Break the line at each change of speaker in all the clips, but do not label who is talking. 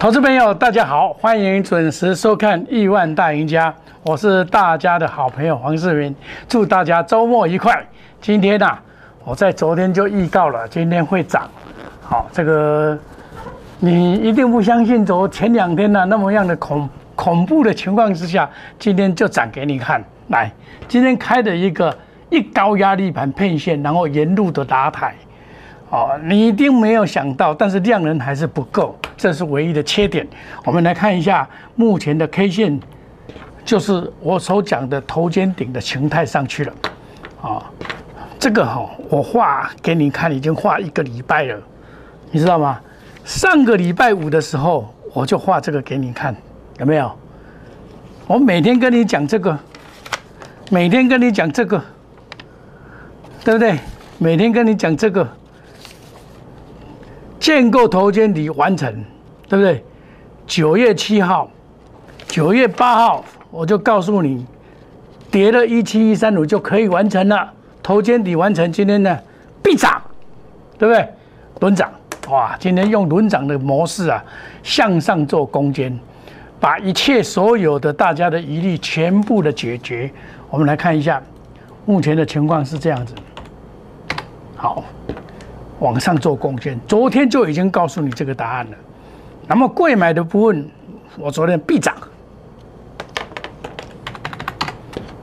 投资朋友，大家好，欢迎准时收看《亿万大赢家》，我是大家的好朋友黄世明，祝大家周末愉快。今天呢、我在昨天就预告了，今天会涨。好，这个你一定不相信，昨前两天呢、那么样的恐恐怖的情况之下，今天就涨给你看。来，今天开的一个一高压力盘骗线，然后沿路的打台。哦，你一定没有想到，但是量能还是不够，这是唯一的缺点。我们来看一下目前的 K 线，就是我所讲的头肩顶的形态上去了。啊、这个哈、我画给你看，已经画一个礼拜了，你知道吗？上个礼拜五的时候，我就画这个给你看，有没有？我每天跟你讲这个，每天跟你讲这个，对不对？每天跟你讲这个。建构头肩底完成，对不对？九月七号、九月八号，我就告诉你，跌了一七一三五就可以完成了，头肩底完成。今天呢，必涨，对不对？轮涨，哇！今天用轮涨的模式啊，向上做攻坚，把一切所有的大家的疑虑全部的解决。我们来看一下，目前的情况是这样子。好。往上做贡献。昨天就已经告诉你这个答案了。那么贵买的部分，我昨天必涨，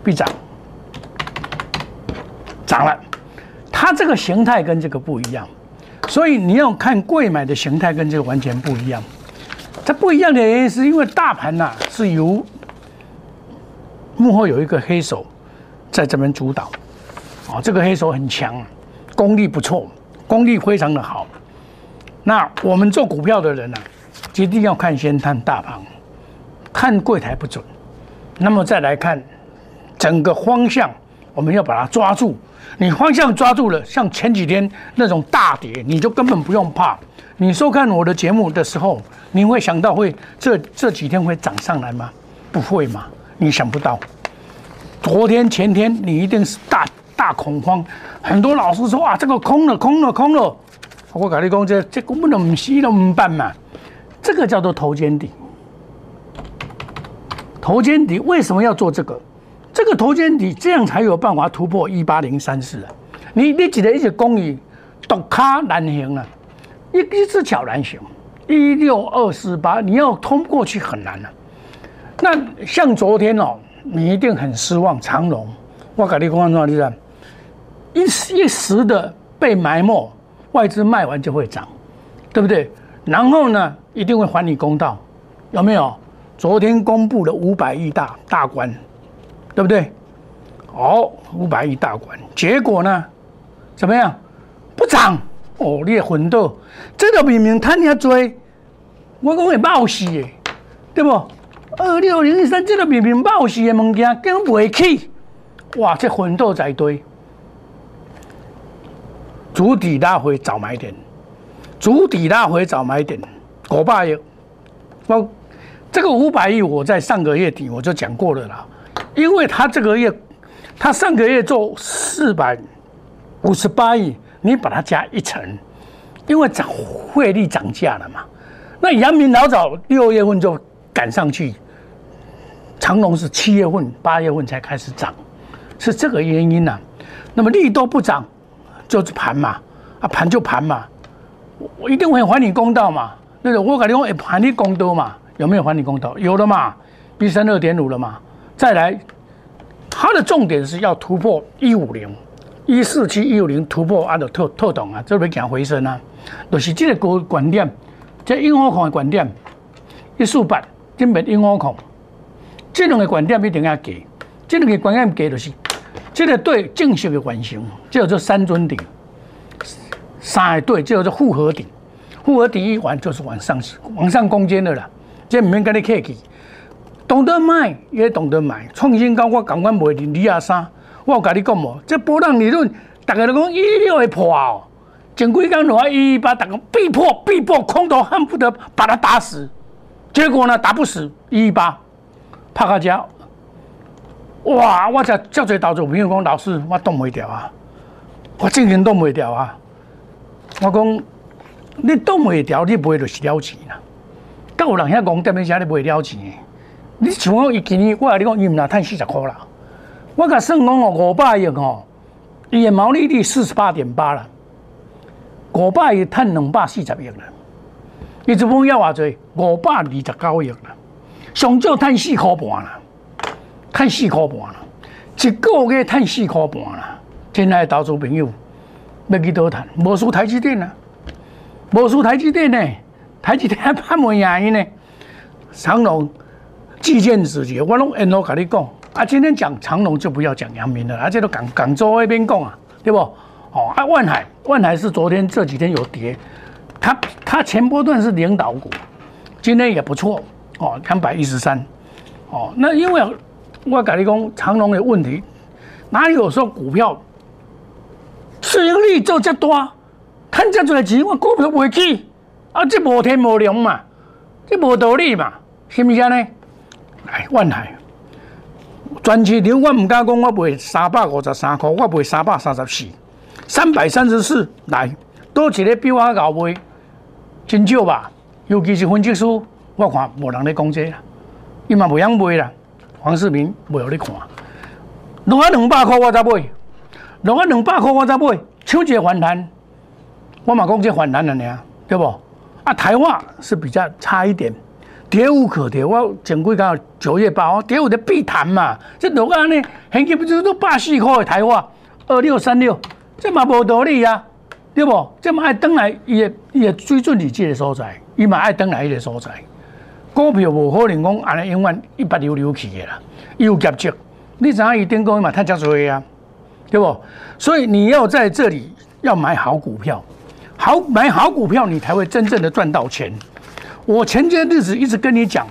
必涨，涨了。它这个形态跟这个不一样，所以你要看贵买的形态跟这个完全不一样。它不一样的原因是因为大盘呐、是由幕后有一个黑手在这边主导，啊，这个黑手很强，功力不错。功力非常的好。那我们做股票的人呢、一定要看先看大盘，看柜台不准，那么再来看整个方向，我们要把它抓住。你方向抓住了，像前几天那种大跌，你就根本不用怕。你收看我的节目的时候，你会想到会这这几天会涨上来吗？不会嘛，你想不到。昨天前天你一定是大。大恐慌，很多老师说啊，这个空了，空了，空了。我跟你讲，这这根本都唔是都唔办嘛。这个叫做头肩底。头肩底为什么要做这个？这个头肩底这样才有办法突破一八零三四啊！你你记得一些公寓独卡难行啊，一一只脚难行，一六二四八你要通过去很难啊。那像昨天哦，你一定很失望，长隆。我跟你讲，怎你知？一时一时的被埋没，外资卖完就会涨，对不对？然后呢，一定会还你公道，有没有？昨天公布了五百亿大大关，对不对？哦，五百亿大关，结果呢，怎么样？不涨哦，你也混斗，这个明明贪遐追，我讲会冒死的，对不？二六零三这个明明冒死的物件，根本袂起。哇，这混斗在堆，主底拉回早买点，主底拉回早买点，五百亿，我这个五百亿我在上个月底我就讲过了啦，因为他这个月，他上个月做四百五十八亿，你把它加一成，因为涨汇率涨价了嘛，那阳明老早六月份就赶上去，长隆是七月份、八月份才开始涨。是这个原因呐、啊，那么利多不涨，就是盘嘛，啊盘就盘嘛，我一定会还你公道嘛，对不对？我跟你讲，哎，还你公道嘛，有没有还你公道？有了嘛，B 三二点五了嘛，再来，它的重点是要突破一五零、一四七、一五零突破啊，就透透懂啊，这边讲回升啊，就是这个观观点，这英火控的观点，一四八根本英火控，这两个观点一定要给，这两个观点给就是。这个对正式的完成，这叫做三尊顶，三个对，这叫做复合顶，复合顶一完就是往上往上攻坚的啦。这唔免跟你客气，懂得卖也懂得买，创新高我感觉卖零二三，我有跟你讲无，这波浪理论，大家都讲一六会破哦，前几天落一一八，大家必破必破，空头恨不得把它打死，结果呢打不死一一八，帕卡加。哇！我才叫做投资朋友讲，老师我挡袂掉啊，我真经挡袂掉啊。我讲你挡袂掉，你卖就是了钱啦。到有人遐讲，踮咧遮咧卖了钱的。你像我伊今年，我甲你讲，伊毋若趁四十箍啦。我甲算讲哦，五百亿哦，伊的毛利率四十八点八啦，五百亿趁两百四十亿啦。伊一本要偌济？五百二十九亿啦，上少趁四箍半啦，趁四箍半啦，一个月趁四箍半啦。亲爱的投资朋友，要去倒趁？无输台积电啊，无输台积电呢？台积电还拍袂赢伊呢？长隆。计件直接，我拢沿路跟你讲。啊，今天讲长隆就不要讲阳明了，啊，且都港港州那边讲啊，对不？哦，啊，万海，万海是昨天这几天有跌，它它前波段是领导股，今天也不错哦，两百一十三，哦，那因为我跟你讲长隆的问题，哪里有说股票市盈率就这多，赚这多钱，我股票不会去，啊，这无天无量嘛，这无道理嘛，是不是呢？来，万海，全市场我唔敢讲，我卖三百五十三块，我卖三百三十四，三百三十四，来，多一个比我高卖，真少吧？尤其是分析师，我看无人咧讲这，伊嘛袂晓卖啦。黄世明袂有咧看，落啊两百块我才买，落啊两百块我才买，抢一个反弹，我嘛讲这反弹了呢，对不？啊，台化是比较差一点。跌无可跌，我前几日九月八号跌有的必谈嘛，这落安尼，现金不是都百四块的台话，二六三六，这嘛无道理啊，对不？这嘛爱登来，伊也伊也追准你这个所在，伊嘛爱登来伊个所在。股票无可能讲安尼永远一百溜溜去的啦，有业绩，你知影伊顶高嘛赚真多啊，对不？所以你要在这里要买好股票，好买好股票，你才会真正的赚到钱。我前些日子一直跟你讲，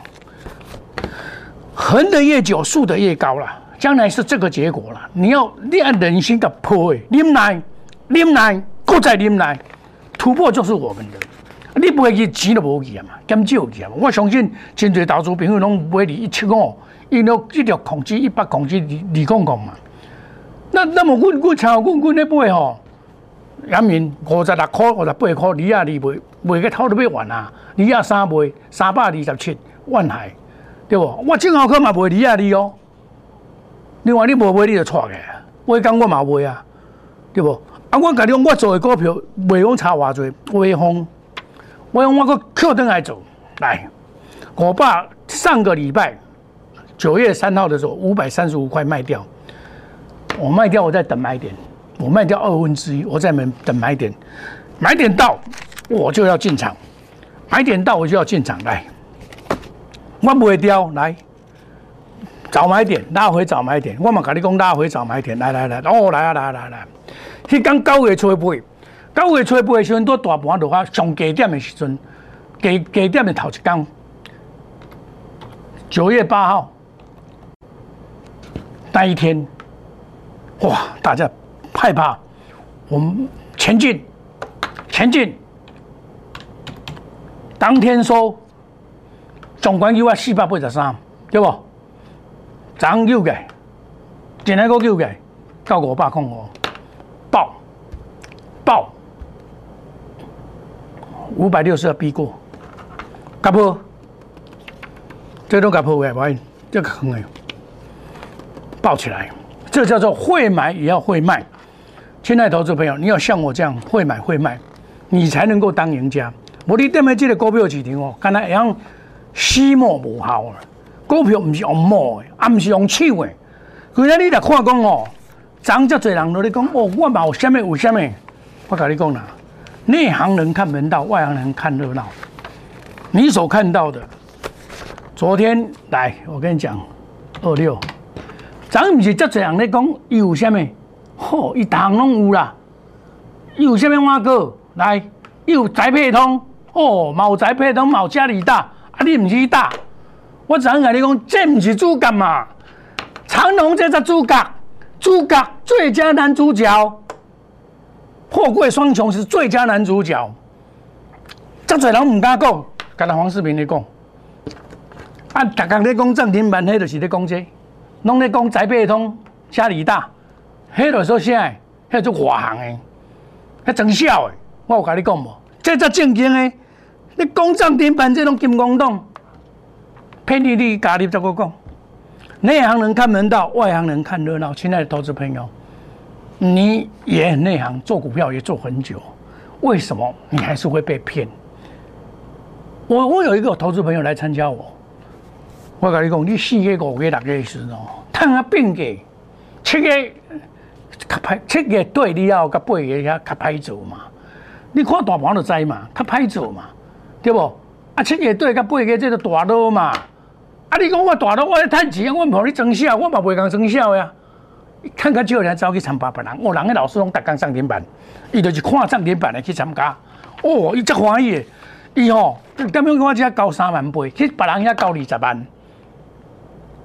横的越久，竖的越高了，将来是这个结果了。你要练人心的破，忍耐，忍耐，各再忍耐，突破就是我们的。你买去钱都无去啊嘛，减少去啊嘛。我相信真侪投资朋友拢买你一七五，因为一条控制一百控制二二控控嘛。那那么阮阮像阮阮咧买吼。阳明五十六块、五十八块，你啊你卖卖个头都要完啊！你啊三卖三百二十七万海，对不？我正好去嘛卖你啊你哦。另外你无买你就错嘅，我讲我嘛卖啊，对不？啊，我甲你讲，我做的股票袂用差偌济，微风，我用我个扣灯来走来。我把上个礼拜九月三号的时候五百三十五块卖掉，我卖掉，我再等买点。我卖掉二分之一，我在门等买点，买点到我就要进场，买点到我就要进场。来，我不会掉来，早买点拉回早买点，我嘛跟你讲拉回早买点，来来来，哦来啊来来来，迄刚九月初八，九月初八的时阵都大盘落啊上低点的时阵，低低点的头一天，九月八号那一天，哇大家。害怕，我们前进，前进。当天收，总管有啊四百八十三，对不？涨又嘅，进来个又嘅，到五百空哦，五百六十二逼过，夹破，这都夹破嘅，喂，这个坑哎，爆起来，这叫做会买也要会卖。亲爱的投资朋友，你要像我这样会买会卖，你才能够当赢家。我你店面这个股票市场哦，敢若会用死摸无效啊！股票唔是用摸的，啊唔是用手的。今日你来看讲哦，涨这多人都咧讲哦，我冇虾米有虾米。我跟你讲啦，内行人看门道，外行人看热闹。你所看到的，昨天来我跟你讲，二六涨唔是这多人咧讲有虾米？吼，伊逐项拢有啦，伊有啥物碗糕？来，伊有宅配通，哦，冇宅配通，冇家里大，啊，你毋是大，我昨甲你讲，这毋是主角嘛？长隆这只主角，主角最佳男主角，货柜双雄是最佳男主角，真侪人毋敢讲，敢若黄世平咧讲，啊，逐工咧讲涨停板，迄就是咧讲这，拢咧讲宅配通，家里大。迄个说啥？迄做外行的，迄真笑的。我有甲你讲无？这才正经的，你讲涨停板这种金光党，骗你你家里怎个讲？内行人看门道，外行人看热闹。亲爱的投资朋友，你也很内行，做股票也做很久，为什么你还是会被骗？我我有一个投资朋友来参加我，我跟你讲，你四个五个六个时哦，赚啊变给七个较歹，七个对你要甲八个遐较歹做嘛。你看大盘就知嘛，较歹做嘛，对不？啊，七个对甲八个这个大佬嘛。啊！你讲我大佬，我咧趁钱，我唔互你增效，我嘛袂讲增效呀。看较少人走去参加别人，哦，人个老师拢逐工涨停板，伊就是看涨停板来去参加。哦，伊真欢喜，伊吼，点样我只交三万八，去别人遐交二十万，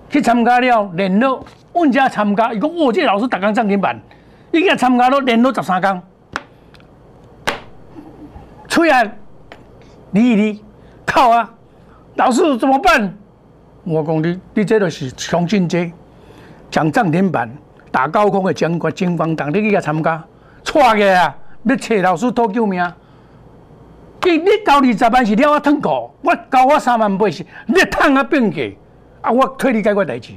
去参加了，连络，阮遮参加，伊讲哦，这老师逐工涨停板，伊个参加了连络十三工，吹啊，理一理，靠啊，老师怎么办？我讲你，你这就是相信这讲涨停板、打高空的将军金光党，你去甲参加，错个啊！要找老师讨救命。你你交二十万是了我吞股，我交我三万八是你趁啊变价，啊我替你解决代志。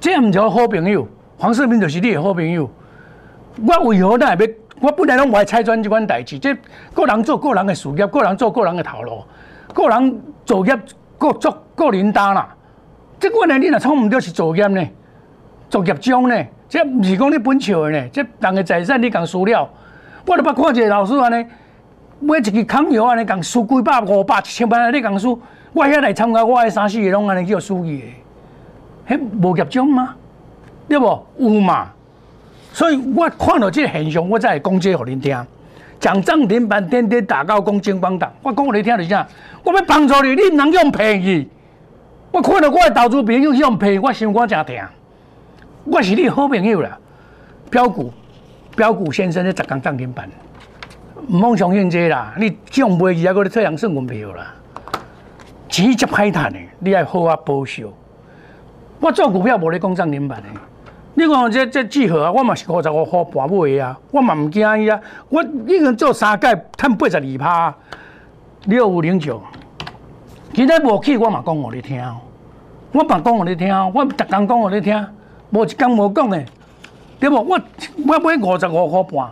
这毋是好朋友，黄世明就是你的好朋友。我为何那要？我本来拢无爱拆穿这款代志，这个人做个人的事业，个人做个人的头路，个人作业。各做各人担啦，即款呢，你若创毋着是作业呢，作业中呢，这毋是讲你本笑的呢，这人的财产你共输了。我都捌看一个老师安尼，买一支康药安尼共输几百、五百、一千万安尼共输，我遐来参加，我迄三四个拢安尼叫输去的，迄无业中吗？对无？有嘛？所以我看到这个现象，我才会讲这互恁听。讲涨停板，天天打到讲金光党，我讲互你听，就啥？我要帮助你，你唔能用便宜。我看到我的投资朋友用便宜，我心肝真疼。我是你好朋友啦，标股，标股先生咧十港涨停板，唔好相信这啦。你上买去还搁咧退人算股票啦，钱接歹赚的，你要好啊保守。我做股票无咧讲涨停板的。你看这这几何啊？我嘛是五十五块半买啊，我嘛唔惊伊啊。我已经做三届，赚八十二趴，六五零九。今日无去，我嘛讲互你听。我嘛讲互你听，我逐工讲互你听，无一工无讲的，对不？我我买五十五块半，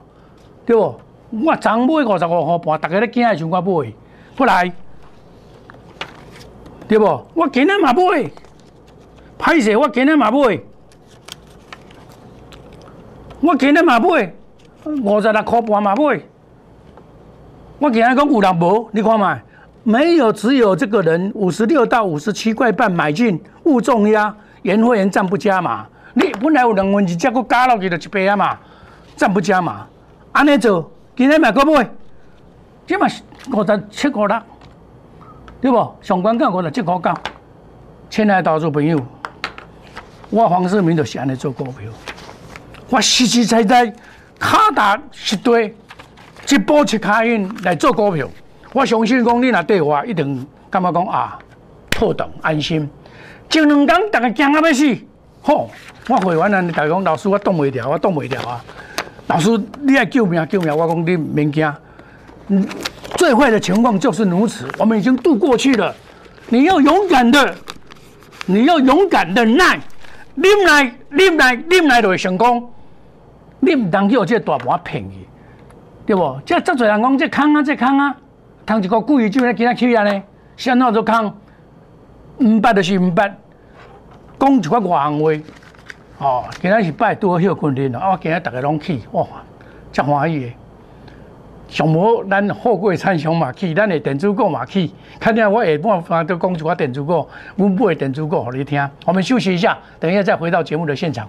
对不？我昨买五十五块半，大家咧惊的时候我买，不来，对不？我今日嘛买，歹势我今日嘛买。我今日嘛买五十六块半嘛买，我今日讲有人无，你看嘛，没有只有这个人五十六到五十七块半买进，勿重压，原会员暂不加码。你本来有两分钱，结果加落去就一倍啊嘛，暂不加嘛。安尼做，今日买个买，即嘛五十七块六，对不？上关价五十七块九。亲爱的投资朋友，我黄世明就是安尼做股票。我实实在在卡达一堆一波一卡因来做股票，我相信讲你若对我一定感觉讲啊，妥当安心。前两天大家惊啊要死，吼！我会员安尼大讲老师我挡袂掉，我挡袂掉啊！老师你爱救命救命，我讲你免惊。嗯，最坏的情况就是如此，我们已经度过去了。你要勇敢的，你要勇敢的耐，忍耐忍耐忍耐就会成功。你唔当去有这大盘骗去，对不？这足侪人讲这坑啊，这坑啊，通一个故意就来给他去啊呢？啥那做坑？唔捌就是唔捌，讲一寡外行话，哦，今仔是拜多许训练啊，今仔大家拢去，哇，真欢喜的。上午咱富贵参详嘛去，咱的电子股嘛去。看下我下半番都讲一寡电子股，阮买电子股互你听。我们休息一下，等一下再回到节目的现场。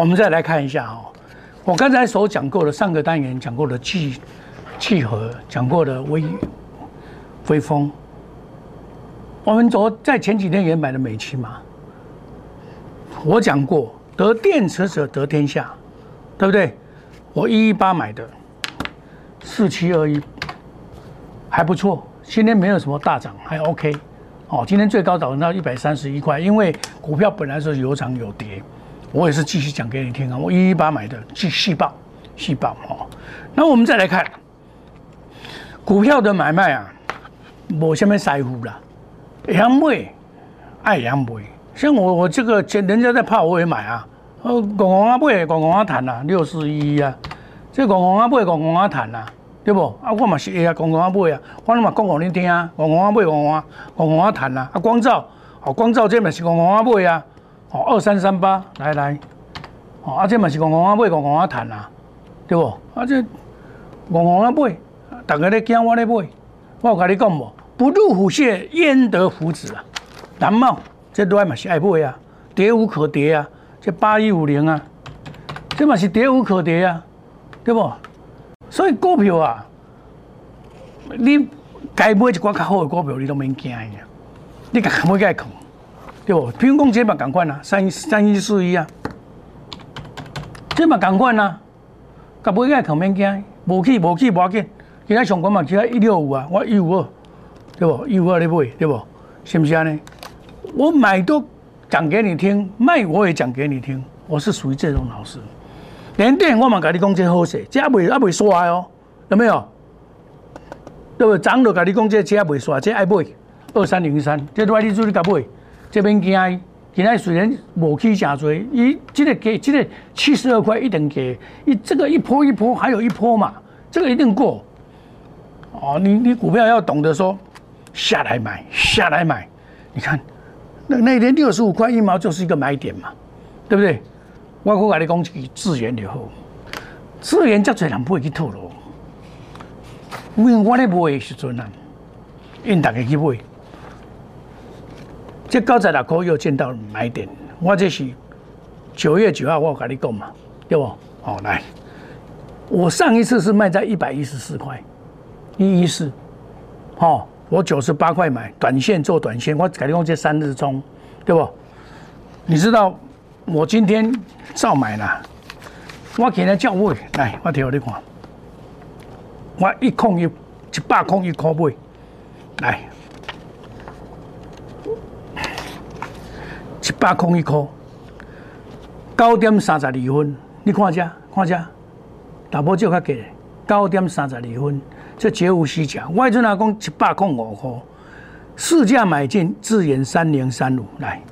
我们再来看一下哦。我刚才所讲过的上个单元讲过的气气核，讲过的微微风，我们昨在前几天也买了美期嘛。我讲过得电池者得天下，对不对？我一一八买的四七二一还不错，今天没有什么大涨，还 OK。哦，今天最高涨到一百三十一块，因为股票本来是有涨有跌，我也是继续讲给你听啊。我一一八买的，继续报，细报哦。那我们再来看股票的买卖啊，我下面在乎啦，想买爱想买，像我我这个人人家在怕我也买啊，呃，公公啊买，公公啊谈啊，六四一啊，这公公啊买，公公啊谈啊。对不？啊，我嘛是会啊，公公啊买啊，我嘛讲讲恁听啊，公公啊买，公公啊，公公啊谈啊，啊光照，哦光照这嘛是公公啊买啊，哦二三三八，来来，哦啊这嘛是公公啊买，公公啊谈啊，对不？啊这公公啊买，大家咧惊我咧买，我有甲你讲无，不入虎穴焉得虎子啊，蓝帽这都嘛是爱买啊，跌无可跌啊，这八一五零啊，这嘛是跌无可跌啊，对不？所以股票啊，你该买一寡较好的股票，你都免惊呀。你该买该空，对不？平公这嘛赶快啊，三三一四一啊，这嘛赶快啊，该买该空免惊，无去无起无要紧。今仔上关嘛，只要一六五啊，我一五二，对不？一五二你买，对不？是不是啊？呢？我买都讲给你听，卖我也讲给你听，我是属于这种老师。连电我嘛甲你讲这好势，这还未还未刷哦，有没有？对不？涨就甲你讲这这还未刷，这爱买二三零三，这都爱你甲买，这边惊。今仔虽然无起真多，伊这个给这个七十二块一定给，一这个一波一波还有一波嘛，这个一定过。哦，你你股票要懂得说下来买，下来买。你看那那天六十五块一毛就是一个买点嘛，对不对？我我跟你讲一句资源就好，资源遮侪人不会去透露，因为我咧买的时阵啊，因大家去买，这九十六块又见到买点，我这是九月九号我跟你讲嘛，对不？好来，我上一次是卖在一百一十四块，一一四，好，我九十八块买，短线做短线，我跟你讲这三日中，对不？你知道？我今天照买啦，我今日照买，来，我调你看，我一空一一百空一块买，来，一百空一块，九点三十二分，你看下，看下，大波就较低，九点三十二分，这绝无虚假。我阵阿讲一百空五块，市价买进，自研三零三五，来。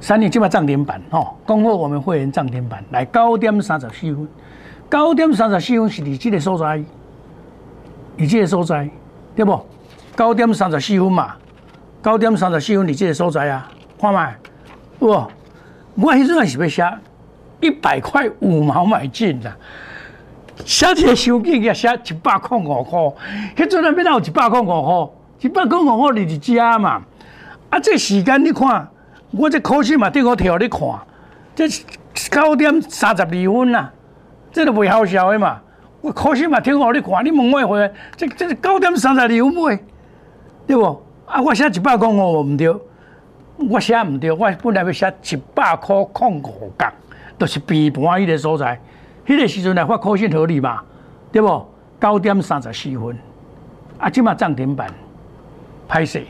三年起码涨停板哦，恭贺我们会员涨停板，来九点三十四分，九点三十四分是你这个所在，你这个所在对不？九点三十四分嘛，九点三十四分你这个所在啊，看嘛，哇，我迄阵也是要写一百块五毛买进的，写一个收据也写一百块五块，迄阵啊要到一百块五块，一百块五块你就加嘛，啊这时间你看。我这考试嘛，对我调你看，这九点三十二分呐，这都袂好笑的嘛。我考试嘛，听我你看，你问我回，这这九点三十二分买，对不？啊，我写一百块五唔对，我写唔对，我本来要写一百块空五角，都是平盘迄个所在，迄个时阵来发科心合理嘛，对不？九点三十四分，啊，即嘛涨停板，拍摄。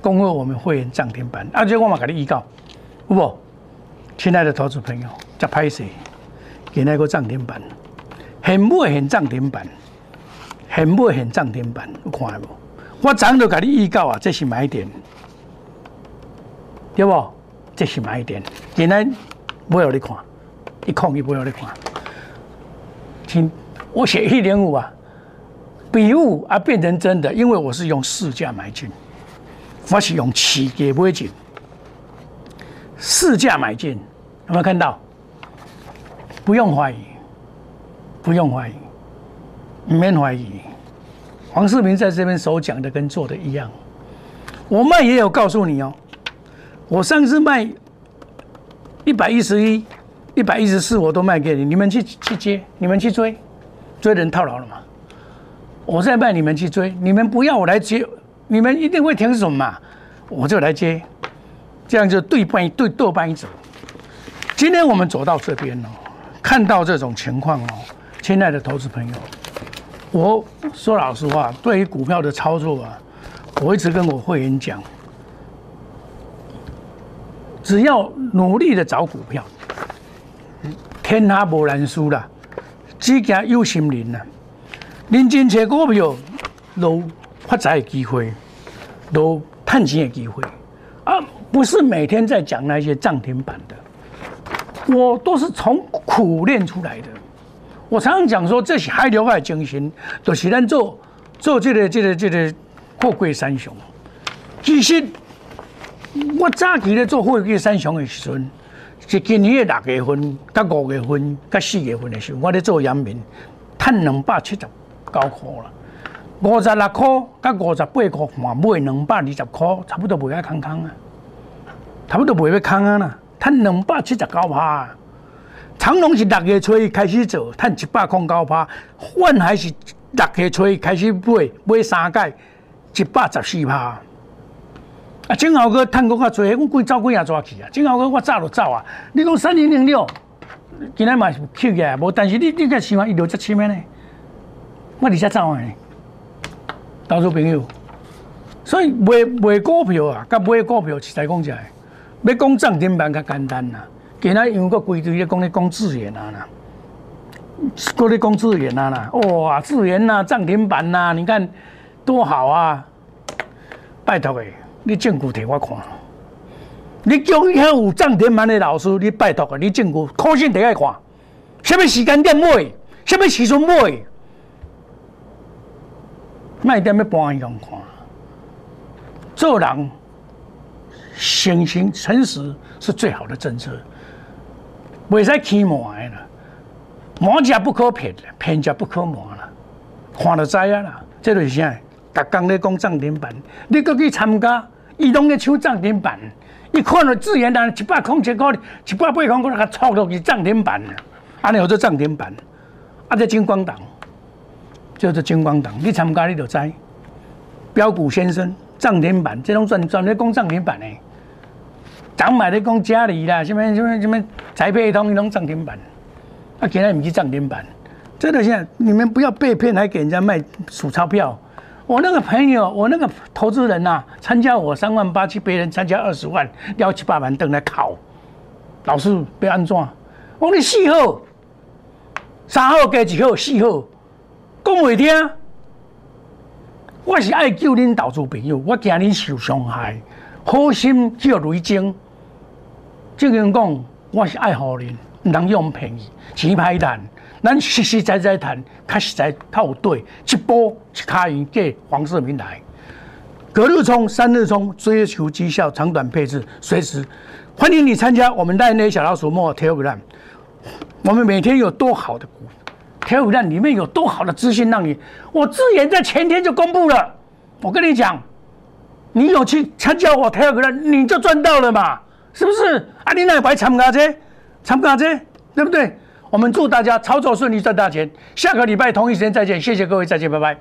恭贺我们会员涨停板，啊，即我嘛给你预告，有无？亲爱的投资朋友，在拍摄，给那个涨停板，很不很涨停板，很买很涨停板，有看无？我早就给你预告啊，这是买点，对不？这是买点。今天不要你看，一空一不要你看。听我写一点五啊，比物啊变成真的，因为我是用市价买进，我是用起价买进，市价买进，有没有看到？不用怀疑，不用怀疑，免怀疑。黄世明在这边所讲的跟做的一样，我卖也有告诉你哦。我上次卖一百一十一、一百一十四，我都卖给你，你们去去接，你们去追，追人套牢了嘛？我在卖，你们去追，你们不要我来接，你们一定会停损嘛？我就来接，这样就对半对多半一走。今天我们走到这边哦，看到这种情况哦，亲爱的投资朋友。我说老实话，对于股票的操作啊，我一直跟我会员讲，只要努力的找股票，天下无难输啦，只惊有心人呐。认真找股票，都发财的机会，都赚钱的机会啊！不是每天在讲那些涨停板的，我都是从苦练出来的。我常常讲说，这是海流海精神，就是咱做做这个、这个、这个货柜三雄。其实我早期咧做货柜三雄的时阵，是今年的六月份、甲五月份、甲四月份的时候，我咧做阳明，赚两百七十九块啦。五十六块甲五十八块半，买两百二十块，差不多卖啊空空啊，差不多卖要空啊啦，赚两百七十九趴。长隆是六月初开始做，赚一百空九趴；万还是六月初开始买，买三届一百十四趴。啊，正好个赚够较多，我规走几下抓去啊！正好个我早就走啊！你讲三零零六，今日嘛是起个，无，但是你你个想法一六七七咩呢？我而且走啊！投资朋友，所以买买股票啊，甲买股票实在讲起来，要讲涨停板较简单啦。今仔因为个规堆咧讲咧讲资源啊啦，搁咧讲资源啊啦，哇，资源呐，涨停板呐，你看多好啊！拜托诶，你证据摕我看，你叫遐有涨停板的老师，你拜托个，你证据可信摕我看，什么时间点买，什么时阵买，卖点要搬样看，做人诚信诚实是最好的政策。袂使欺瞒的啦，瞒者不可骗，骗者不可瞒啦。看就知啊啦，这就是啥？逐工咧讲涨停板，你搁去参加，伊拢咧抢涨停板。伊看到自然人一百空七块，一百八块，我甲抄落去涨停板。安尼叫做涨停板，啊，这金光党叫做金光党。你参加你就知，标股先生涨停板，这种专专咧讲涨停板诶。涨买的讲家里啦，什么什么什么财配通拢涨停板，啊，今天唔是涨停板，真的现在你们不要被骗，还给人家卖数钞票。我那个朋友，我那个投资人呐，参加我三万八，去别人参加二十万，幺七八万等来考，老师被安怎？我你四号、三号加几号？四号讲袂听，我是爱救恁投资朋友，我惊恁受伤害，好心叫雷精。正经讲，我是爱好人，唔通用便宜，钱歹赚，咱实实在在谈，较实在较有对，一波一卡赢给黄世明来，隔日冲，三日冲，追求绩效，长短配置，随时欢迎你参加我们带那小老鼠莫 Telegram，我们每天有多好的股 Telegram 里面有多好的资讯让你，我自言在前天就公布了，我跟你讲，你有去参加我 Telegram，你就赚到了嘛。是不是？啊，你那白参加这，参加这，对不对？我们祝大家操作顺利，赚大钱。下个礼拜同一时间再见，谢谢各位，再见，拜拜。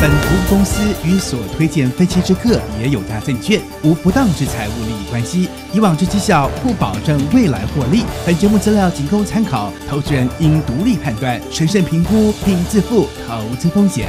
本服务公司与所推荐分期之客也有大证券无不当之财务利益关系，以往之绩效不保证未来获利。本节目资料仅供参考，投资人应独立判断、审慎评估并自负投资风险。